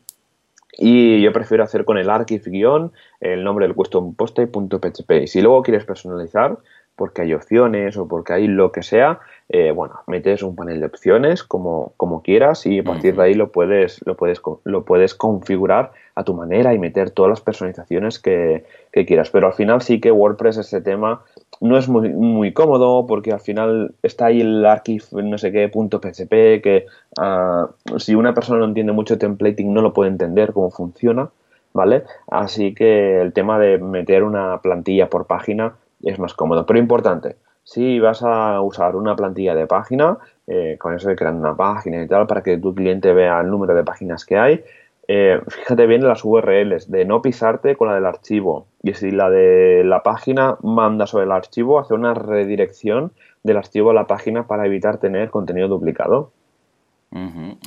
Y yo prefiero hacer con el archive guion el nombre del custom post y punto .php. Y si luego quieres personalizar, porque hay opciones o porque hay lo que sea, eh, bueno, metes un panel de opciones como, como quieras y a partir de ahí lo puedes, lo, puedes, lo puedes configurar a tu manera y meter todas las personalizaciones que, quieras. Pero al final sí que WordPress ese tema no es muy, muy cómodo porque al final está ahí el archive no sé qué punto PHP que ah, si una persona no entiende mucho templating no lo puede entender cómo funciona, ¿vale? Así que el tema de meter una plantilla por página es más cómodo, pero importante. Si vas a usar una plantilla de página, eh, con eso de crear una página y tal, para que tu cliente vea el número de páginas que hay, eh, fíjate bien en las URLs, de no pisarte con la del archivo. Y si la de la página manda sobre el archivo, hace una redirección del archivo a la página para evitar tener contenido duplicado.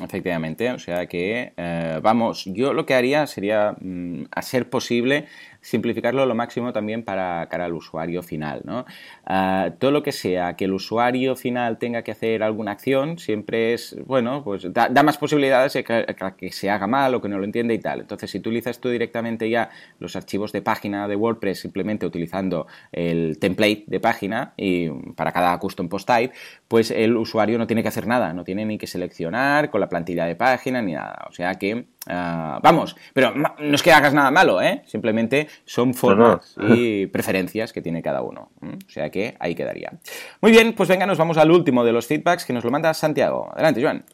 efectivamente, o sea que, eh, vamos, yo lo que haría sería, mm, a ser posible, simplificarlo lo máximo también para cara al usuario final. ¿no? Ah, todo lo que sea que el usuario final tenga que hacer alguna acción siempre es, bueno, pues da, más posibilidades de que, se haga mal o que no lo entienda y tal. Entonces, si utilizas tú directamente ya los archivos de página de WordPress simplemente utilizando el template de página y para cada custom post type, pues el usuario no tiene que hacer nada, no tiene ni que seleccionar con la plantilla de página ni nada. O sea que Ah, vamos, pero no es que hagas nada malo, ¿eh? Simplemente son formas y preferencias que tiene cada uno. O sea que ahí quedaría. Muy bien, pues venga, nos vamos al último de los feedbacks que nos lo manda Santiago. Adelante, Joan.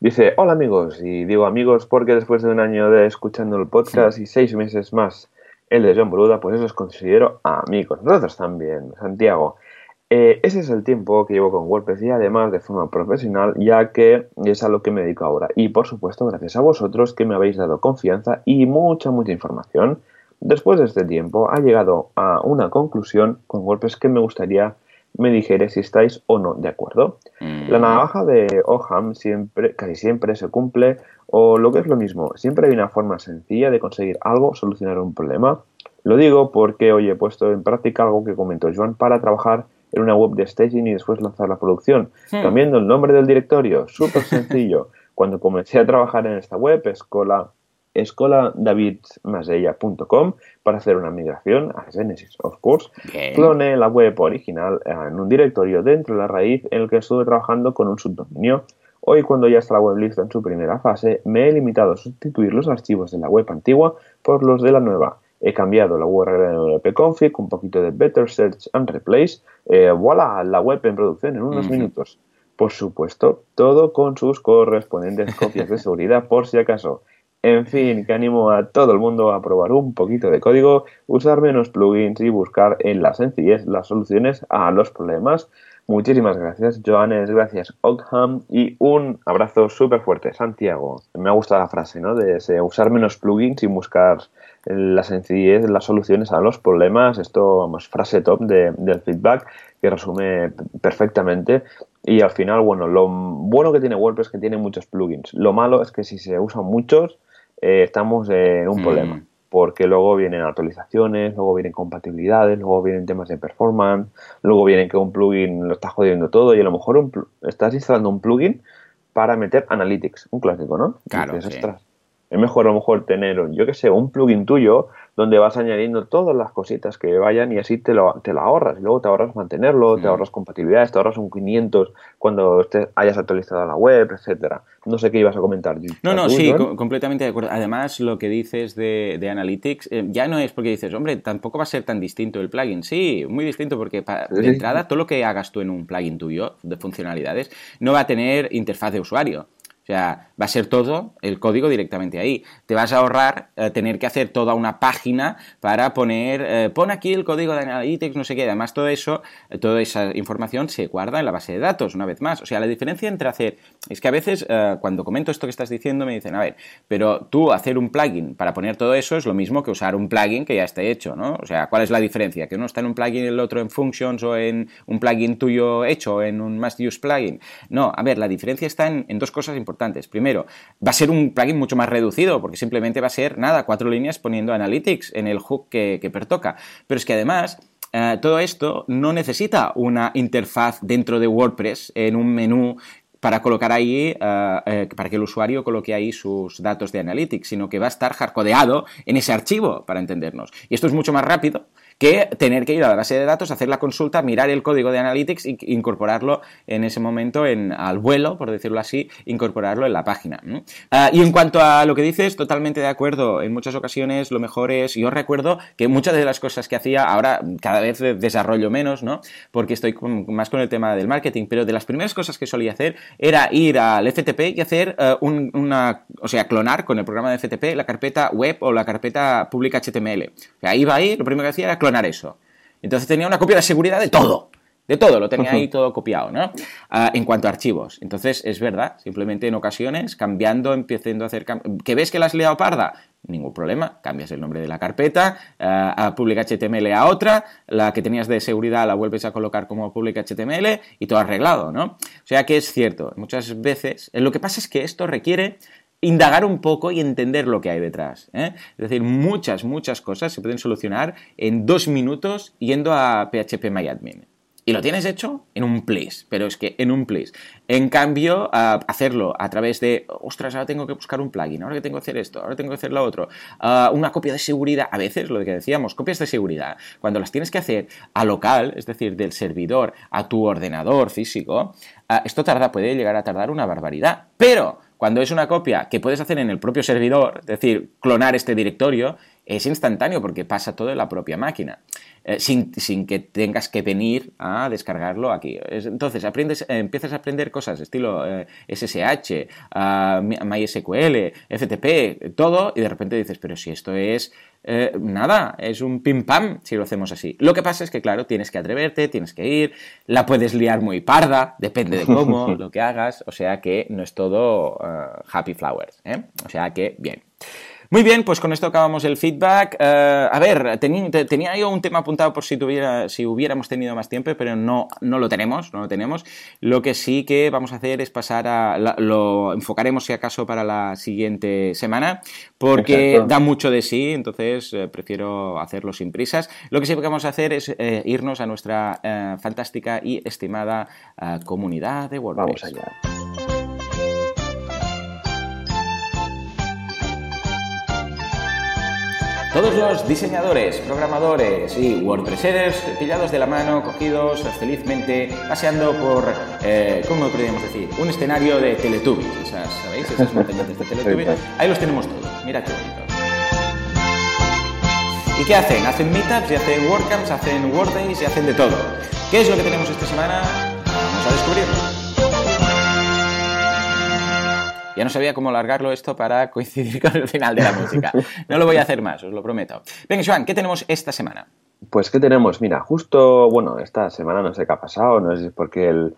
Dice, hola amigos, y digo amigos porque después de un año de escuchando el podcast y seis meses más el de John Boluda, pues eso los considero amigos. Nosotros también, Santiago. Eh, ese es el tiempo que llevo con WordPress y además de forma profesional, ya que es a lo que me dedico ahora. Y por supuesto, gracias a vosotros que me habéis dado confianza y mucha, mucha información. Después de este tiempo, ha llegado a una conclusión con WordPress que me gustaría me dijere si estáis o no de acuerdo. La mm. navaja de Oham siempre, casi siempre se cumple, o lo que es lo mismo, siempre hay una forma sencilla de conseguir algo, solucionar un problema. Lo digo porque hoy he puesto en práctica algo que comentó Joan para trabajar en una web de staging y después lanzar la producción. Hmm. Cambiando el nombre del directorio, súper sencillo. Cuando comencé a trabajar en esta web, escola, escoladavidsmasella.com para hacer una migración a Genesis, of course. Cloné la web original en un directorio dentro de la raíz en el que estuve trabajando con un subdominio. Hoy, cuando ya está la web lista en su primera fase, me he limitado a sustituir los archivos de la web antigua por los de la nueva. He cambiado la URL en config, un poquito de Better Search and Replace. Eh, voilà, la web en producción en unos minutos. Por supuesto, todo con sus correspondientes copias de seguridad por si acaso. En fin, que animo a todo el mundo a probar un poquito de código, usar menos plugins y buscar en la sencillez las soluciones a los problemas. Muchísimas gracias, Joanes, gracias, Ogham, y un abrazo súper fuerte, Santiago. Me ha gustado la frase, ¿no? De usar menos plugins y buscar la sencillez, las soluciones a los problemas. Esto, vamos, frase top del feedback que resume perfectamente. Y al final, bueno, lo bueno que tiene WordPress es que tiene muchos plugins. Lo malo es que si se usan muchos, eh, estamos en un mm. problema. Porque luego vienen actualizaciones, luego vienen compatibilidades, luego vienen temas de performance, luego vienen que un plugin lo está jodiendo todo y a lo mejor estás instalando un plugin para meter Analytics, un clásico, ¿no? Claro. Es mejor a lo mejor tener, yo que sé, un plugin tuyo donde vas añadiendo todas las cositas que vayan y así te lo, te lo ahorras. Y luego te ahorras mantenerlo, te mm. ahorras compatibilidades, te ahorras un 500 cuando hayas actualizado la web, etcétera. No sé qué ibas a comentar. No, no, sí, completamente de acuerdo. Además, lo que dices de, de Analytics, eh, ya no es porque dices, hombre, tampoco va a ser tan distinto el plugin. Sí, muy distinto porque de entrada todo lo que hagas tú en un plugin tuyo de funcionalidades no va a tener interfaz de usuario. O sea, va a ser todo el código directamente ahí. Te vas a ahorrar eh, tener que hacer toda una página para poner, eh, pon aquí el código de Analytics, no sé qué. Además, todo eso, eh, toda esa información se guarda en la base de datos, una vez más. O sea, la diferencia entre hacer, es que a veces cuando comento esto que estás diciendo me dicen, a ver, pero tú hacer un plugin para poner todo eso es lo mismo que usar un plugin que ya esté hecho, ¿no? O sea, ¿cuál es la diferencia? Que uno está en un plugin y el otro en Functions o en un plugin tuyo hecho, en un Must Use plugin. No, a ver, la diferencia está en, en dos cosas importantes Primero, va a ser un plugin mucho más reducido, porque simplemente va a ser, nada, cuatro líneas poniendo Analytics en el hook que, pertoca. Pero es que además, eh, todo esto no necesita una interfaz dentro de WordPress en un menú para colocar ahí, para que el usuario coloque ahí sus datos de Analytics, sino que va a estar hardcodeado en ese archivo, para entendernos. Y esto es mucho más rápido que tener que ir a la base de datos, hacer la consulta, mirar el código de Analytics e incorporarlo en ese momento en, al vuelo, por decirlo así, incorporarlo en la página. Ah, y en cuanto a lo que dices, totalmente de acuerdo. En muchas ocasiones lo mejor es, yo recuerdo que muchas de las cosas que hacía, ahora cada vez desarrollo menos, ¿no? Porque estoy más con el tema del marketing, pero de las primeras cosas que solía hacer era ir al FTP y hacer eh, una, o sea, clonar con el programa de FTP la carpeta web o la carpeta pública HTML. O sea, iba ahí, lo primero que hacía era clonar eso. Entonces tenía una copia de seguridad de todo. De todo, lo tenía ahí todo copiado, ¿no? Ah, en cuanto a archivos. Entonces, es verdad, simplemente en ocasiones, cambiando, empezando a hacer... ¿Que ves que la has liado parda? Ningún problema, cambias el nombre de la carpeta, ah, a public HTML a otra, la que tenías de seguridad la vuelves a colocar como public HTML y todo arreglado, ¿no? O sea que es cierto, muchas veces... Lo que pasa es que esto requiere indagar un poco y entender lo que hay detrás. ¿eh? Es decir, muchas, muchas cosas se pueden solucionar en dos minutos yendo a PHP MyAdmin. Y lo tienes hecho en un please, pero es que en un please. En cambio, hacerlo a través de, ostras, ahora tengo que buscar un plugin, ahora que tengo que hacer esto, ahora tengo que hacer lo otro, una copia de seguridad, a veces lo que decíamos, copias de seguridad, cuando las tienes que hacer a local, es decir, del servidor a tu ordenador físico, esto tarda, puede llegar a tardar una barbaridad. Pero cuando es una copia que puedes hacer en el propio servidor, es decir, clonar este directorio, es instantáneo porque pasa todo en la propia máquina, eh, sin, que tengas que venir a descargarlo aquí. entonces, aprendes, empiezas a aprender cosas estilo SSH, eh, MySQL, FTP, todo, y de repente dices, pero si esto es nada, es un pim pam si lo hacemos así. Lo que pasa es que, claro, tienes que atreverte, tienes que ir, la puedes liar muy parda, depende de cómo, lo que hagas, o sea que no es todo happy flowers, o sea que bien. Muy bien, pues con esto acabamos el feedback. Eh, a ver, tenía yo un tema apuntado por si, tuviera, si hubiéramos tenido más tiempo, pero no, no lo tenemos, no lo tenemos. Lo que sí que vamos a hacer es pasar a... lo enfocaremos si acaso para la siguiente semana, porque da mucho de sí, entonces eh, prefiero hacerlo sin prisas. Lo que sí que vamos a hacer es eh, irnos a nuestra fantástica y estimada comunidad de WordPress. Vamos allá. Todos los diseñadores, programadores y WordPressers pillados de la mano, cogidos felizmente, paseando por, eh, ¿cómo podríamos decir? Un escenario de Teletubbies, esas, ¿sabéis? Esas montañas de Teletubbies. Ahí los tenemos todos, mira qué bonito. ¿Y qué hacen? Hacen meetups y hacen WordCamps, hacen WordDays y hacen de todo. ¿Qué es lo que tenemos esta semana? Vamos a descubrirlo. Ya no sabía cómo largarlo esto para coincidir con el final de la música. No lo voy a hacer más, os lo prometo. Venga, Joan, ¿qué tenemos esta semana? Pues, ¿qué tenemos? Mira, justo, bueno, esta semana no sé qué ha pasado, no sé si es porque el,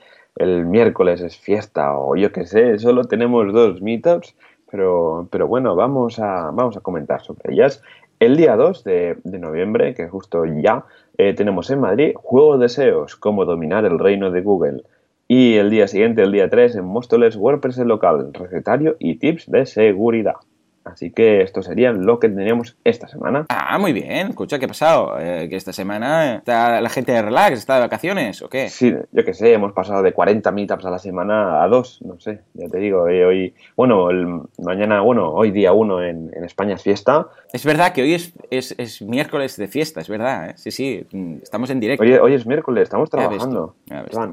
miércoles es fiesta o yo qué sé, solo tenemos dos meetups, pero, pero bueno, vamos a, vamos a comentar sobre ellas. El día 2 de, noviembre, que justo ya, eh, tenemos en Madrid Juego de Deseos, cómo dominar el reino de Google. Y el día siguiente, el día 3, en Móstoles, WordPress local, recetario y tips de seguridad. Así que esto sería lo que teníamos esta semana. Ah, muy bien. Escucha, ¿qué ha pasado? Eh, que esta semana está la gente de relax, está de vacaciones, ¿o qué? Sí, yo qué sé, hemos pasado de 40 meetups a la semana a dos, no sé, ya te digo. Eh, hoy, bueno, el, mañana, bueno, hoy día uno en, España es fiesta. Es verdad que hoy es, es, miércoles de fiesta, es verdad, ¿eh? Sí, sí, estamos en directo. Hoy, hoy es miércoles, estamos trabajando.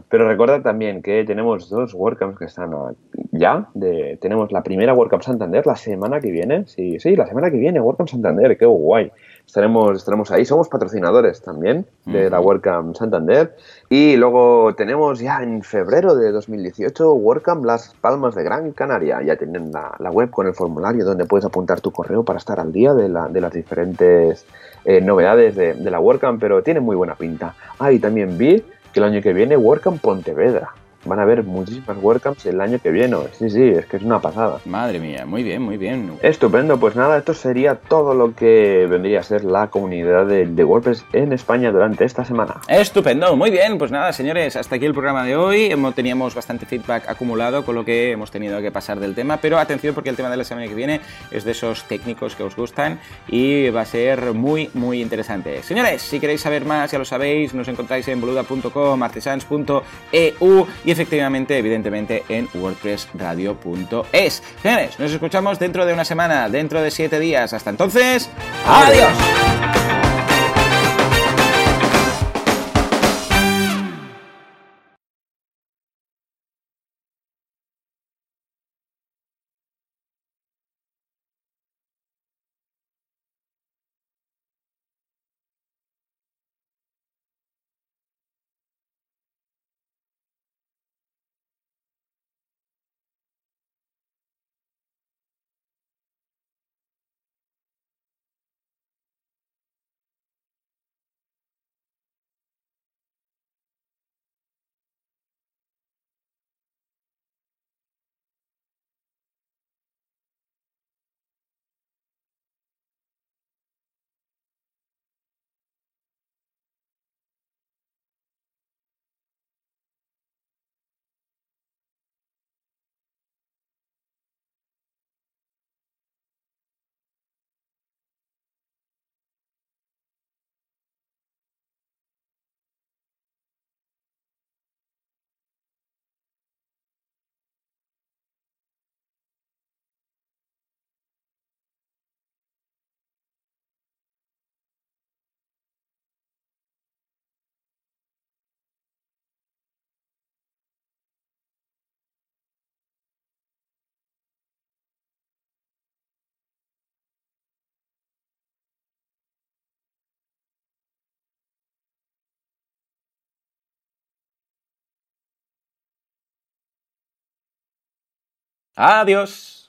Pero recuerda también que tenemos dos WordCamps que están ya. De, tenemos la primera WordCamp Santander la semana que viene Sí, sí, la semana que viene, WordCamp Santander, qué guay. Estaremos, estaremos ahí, somos patrocinadores también de la WordCamp Santander. Y luego tenemos ya en febrero de 2018 WordCamp Las Palmas de Gran Canaria. Ya tienen la, web con el formulario donde puedes apuntar tu correo para estar al día de, las diferentes eh, novedades de, de la WordCamp, pero tiene muy buena pinta. Ah, y también vi que el año que viene WordCamp Pontevedra van a haber muchísimas WordCamps el año que viene. Sí, sí, es que es una pasada. Madre mía, muy bien, muy bien. Estupendo, pues nada, esto sería todo lo que vendría a ser la comunidad de, WordPress en España durante esta semana. Estupendo, muy bien, pues nada, señores, hasta aquí el programa de hoy. Teníamos bastante feedback acumulado con lo que hemos tenido que pasar del tema, pero atención porque el tema de la semana que viene es de esos técnicos que os gustan y va a ser muy, muy interesante. Señores, si queréis saber más, ya lo sabéis, nos encontráis en boluda.com, artesans.eu y y efectivamente, evidentemente, en wordpressradio.es. Señores, nos escuchamos dentro de una semana, dentro de siete días. Hasta entonces, adiós. Adiós.